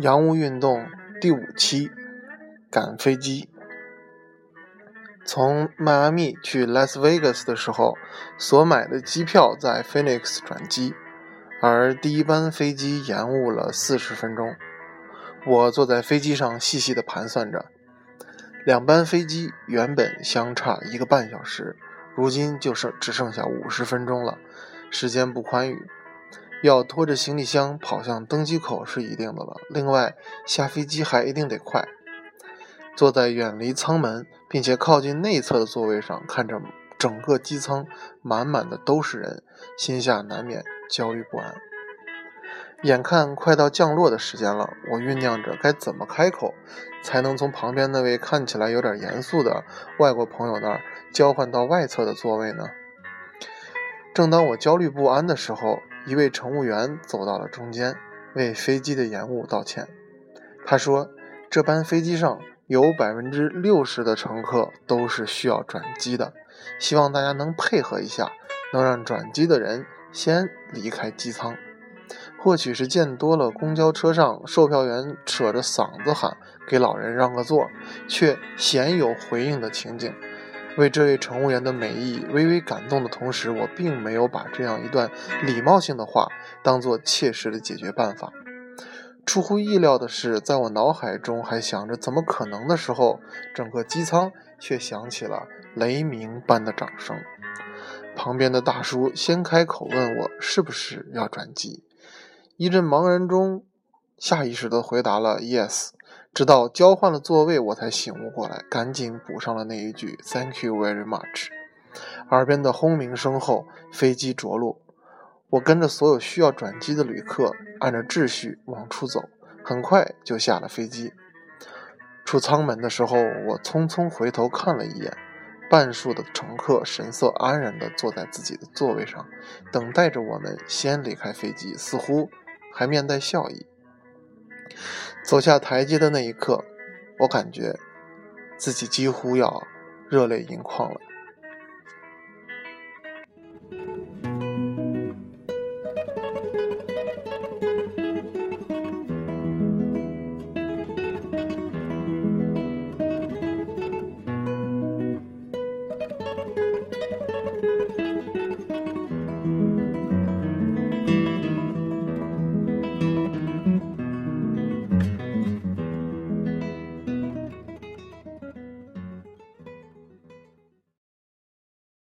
洋务运动第五期，赶飞机。从迈阿密去拉斯维加斯的时候，所买的机票在 Phoenix 转机，而第一班飞机延误了四十分钟。我坐在飞机上细细的盘算着，两班飞机原本相差一个半小时，如今就剩只剩下五十分钟了，时间不宽裕。要拖着行李箱跑向登机口是一定的了。另外，下飞机还一定得快。坐在远离舱门并且靠近内侧的座位上，看着整个机舱满满的都是人，心下难免焦虑不安。眼看快到降落的时间了，我酝酿着该怎么开口，才能从旁边那位看起来有点严肃的外国朋友那儿交换到外侧的座位呢？正当我焦虑不安的时候，一位乘务员走到了中间，为飞机的延误道歉。他说：“这班飞机上有百分之六十的乘客都是需要转机的，希望大家能配合一下，能让转机的人先离开机舱。”或许是见多了公交车上售票员扯着嗓子喊“给老人让个座”，却鲜有回应的情景。为这位乘务员的美意微微感动的同时，我并没有把这样一段礼貌性的话当做切实的解决办法。出乎意料的是，在我脑海中还想着怎么可能的时候，整个机舱却响起了雷鸣般的掌声。旁边的大叔先开口问我是不是要转机，一阵茫然中，下意识地回答了 “yes”。直到交换了座位，我才醒悟过来，赶紧补上了那一句 “Thank you very much”。耳边的轰鸣声后，飞机着陆。我跟着所有需要转机的旅客，按照秩序往出走，很快就下了飞机。出舱门的时候，我匆匆回头看了一眼，半数的乘客神色安然地坐在自己的座位上，等待着我们先离开飞机，似乎还面带笑意。走下台阶的那一刻，我感觉自己几乎要热泪盈眶了。